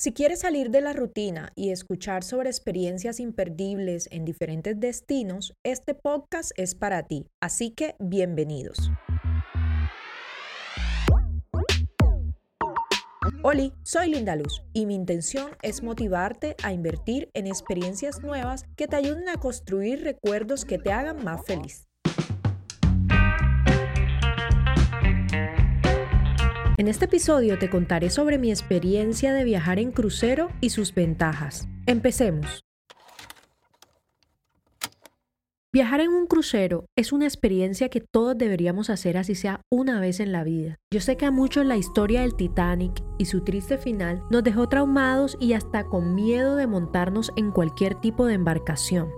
Si quieres salir de la rutina y escuchar sobre experiencias imperdibles en diferentes destinos, este podcast es para ti, así que bienvenidos. Hola, soy Linda Luz y mi intención es motivarte a invertir en experiencias nuevas que te ayuden a construir recuerdos que te hagan más feliz. En este episodio te contaré sobre mi experiencia de viajar en crucero y sus ventajas. Empecemos. Viajar en un crucero es una experiencia que todos deberíamos hacer así sea una vez en la vida. Yo sé que a muchos la historia del Titanic y su triste final nos dejó traumados y hasta con miedo de montarnos en cualquier tipo de embarcación.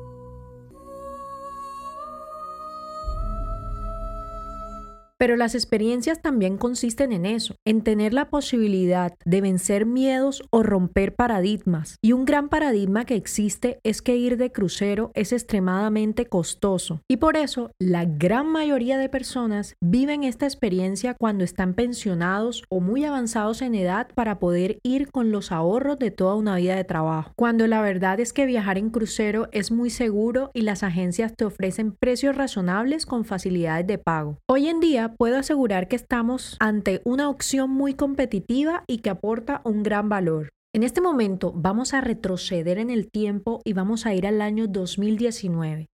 Pero las experiencias también consisten en eso, en tener la posibilidad de vencer miedos o romper paradigmas. Y un gran paradigma que existe es que ir de crucero es extremadamente costoso. Y por eso la gran mayoría de personas viven esta experiencia cuando están pensionados o muy avanzados en edad para poder ir con los ahorros de toda una vida de trabajo. Cuando la verdad es que viajar en crucero es muy seguro y las agencias te ofrecen precios razonables con facilidades de pago. Hoy en día puedo asegurar que estamos ante una opción muy competitiva y que aporta un gran valor. En este momento vamos a retroceder en el tiempo y vamos a ir al año 2019.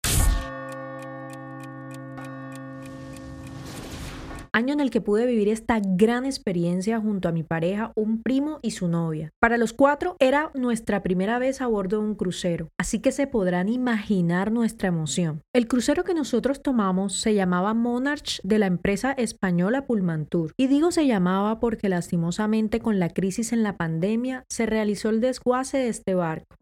Año en el que pude vivir esta gran experiencia junto a mi pareja, un primo y su novia. Para los cuatro era nuestra primera vez a bordo de un crucero, así que se podrán imaginar nuestra emoción. El crucero que nosotros tomamos se llamaba Monarch de la empresa española Pullmantur. Y digo se llamaba porque lastimosamente con la crisis en la pandemia se realizó el desguace de este barco.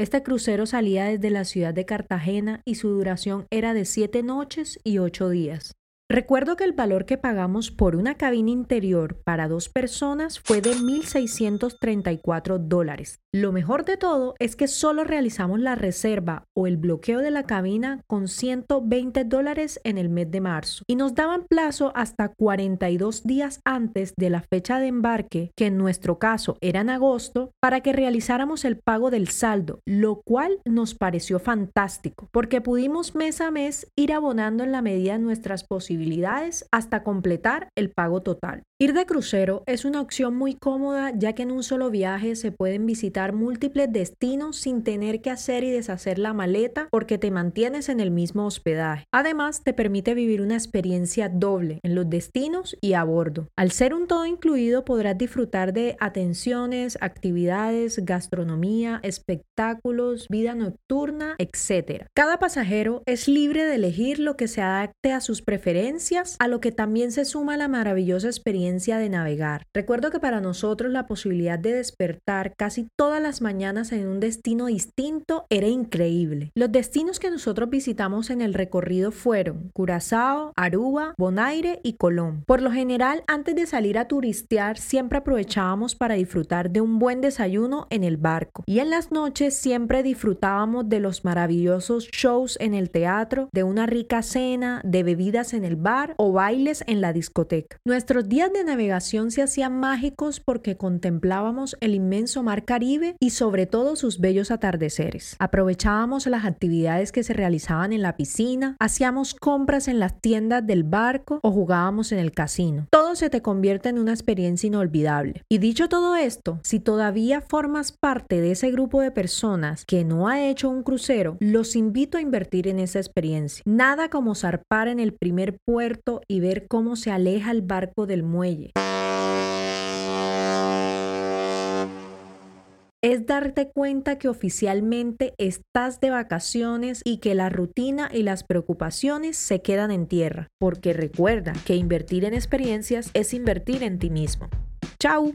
Este crucero salía desde la ciudad de Cartagena y su duración era de siete noches y ocho días. Recuerdo que el valor que pagamos por una cabina interior para dos personas fue de 1.634 dólares. Lo mejor de todo es que solo realizamos la reserva o el bloqueo de la cabina con 120 dólares en el mes de marzo y nos daban plazo hasta 42 días antes de la fecha de embarque, que en nuestro caso era en agosto, para que realizáramos el pago del saldo, lo cual nos pareció fantástico porque pudimos mes a mes ir abonando en la medida de nuestras posibilidades hasta completar el pago total. Ir de crucero es una opción muy cómoda ya que en un solo viaje se pueden visitar múltiples destinos sin tener que hacer y deshacer la maleta porque te mantienes en el mismo hospedaje. Además, te permite vivir una experiencia doble en los destinos y a bordo. Al ser un todo incluido podrás disfrutar de atenciones, actividades, gastronomía, espectáculos, vida nocturna, etc. Cada pasajero es libre de elegir lo que se adapte a sus preferencias, a lo que también se suma la maravillosa experiencia de navegar. Recuerdo que para nosotros la posibilidad de despertar casi todas las mañanas en un destino distinto era increíble. Los destinos que nosotros visitamos en el recorrido fueron Curazao, Aruba, Bonaire y Colón. Por lo general, antes de salir a turistear, siempre aprovechábamos para disfrutar de un buen desayuno en el barco. Y en las noches siempre disfrutábamos de los maravillosos shows en el teatro, de una rica cena, de bebidas en el bar o bailes en la discoteca. Nuestros días de navegación se hacían mágicos porque contemplábamos el inmenso mar Caribe y sobre todo sus bellos atardeceres. Aprovechábamos las actividades que se realizaban en la piscina, hacíamos compras en las tiendas del barco o jugábamos en el casino. Se te convierte en una experiencia inolvidable. Y dicho todo esto, si todavía formas parte de ese grupo de personas que no ha hecho un crucero, los invito a invertir en esa experiencia. Nada como zarpar en el primer puerto y ver cómo se aleja el barco del muelle es darte cuenta que oficialmente estás de vacaciones y que la rutina y las preocupaciones se quedan en tierra, porque recuerda que invertir en experiencias es invertir en ti mismo. ¡Chao!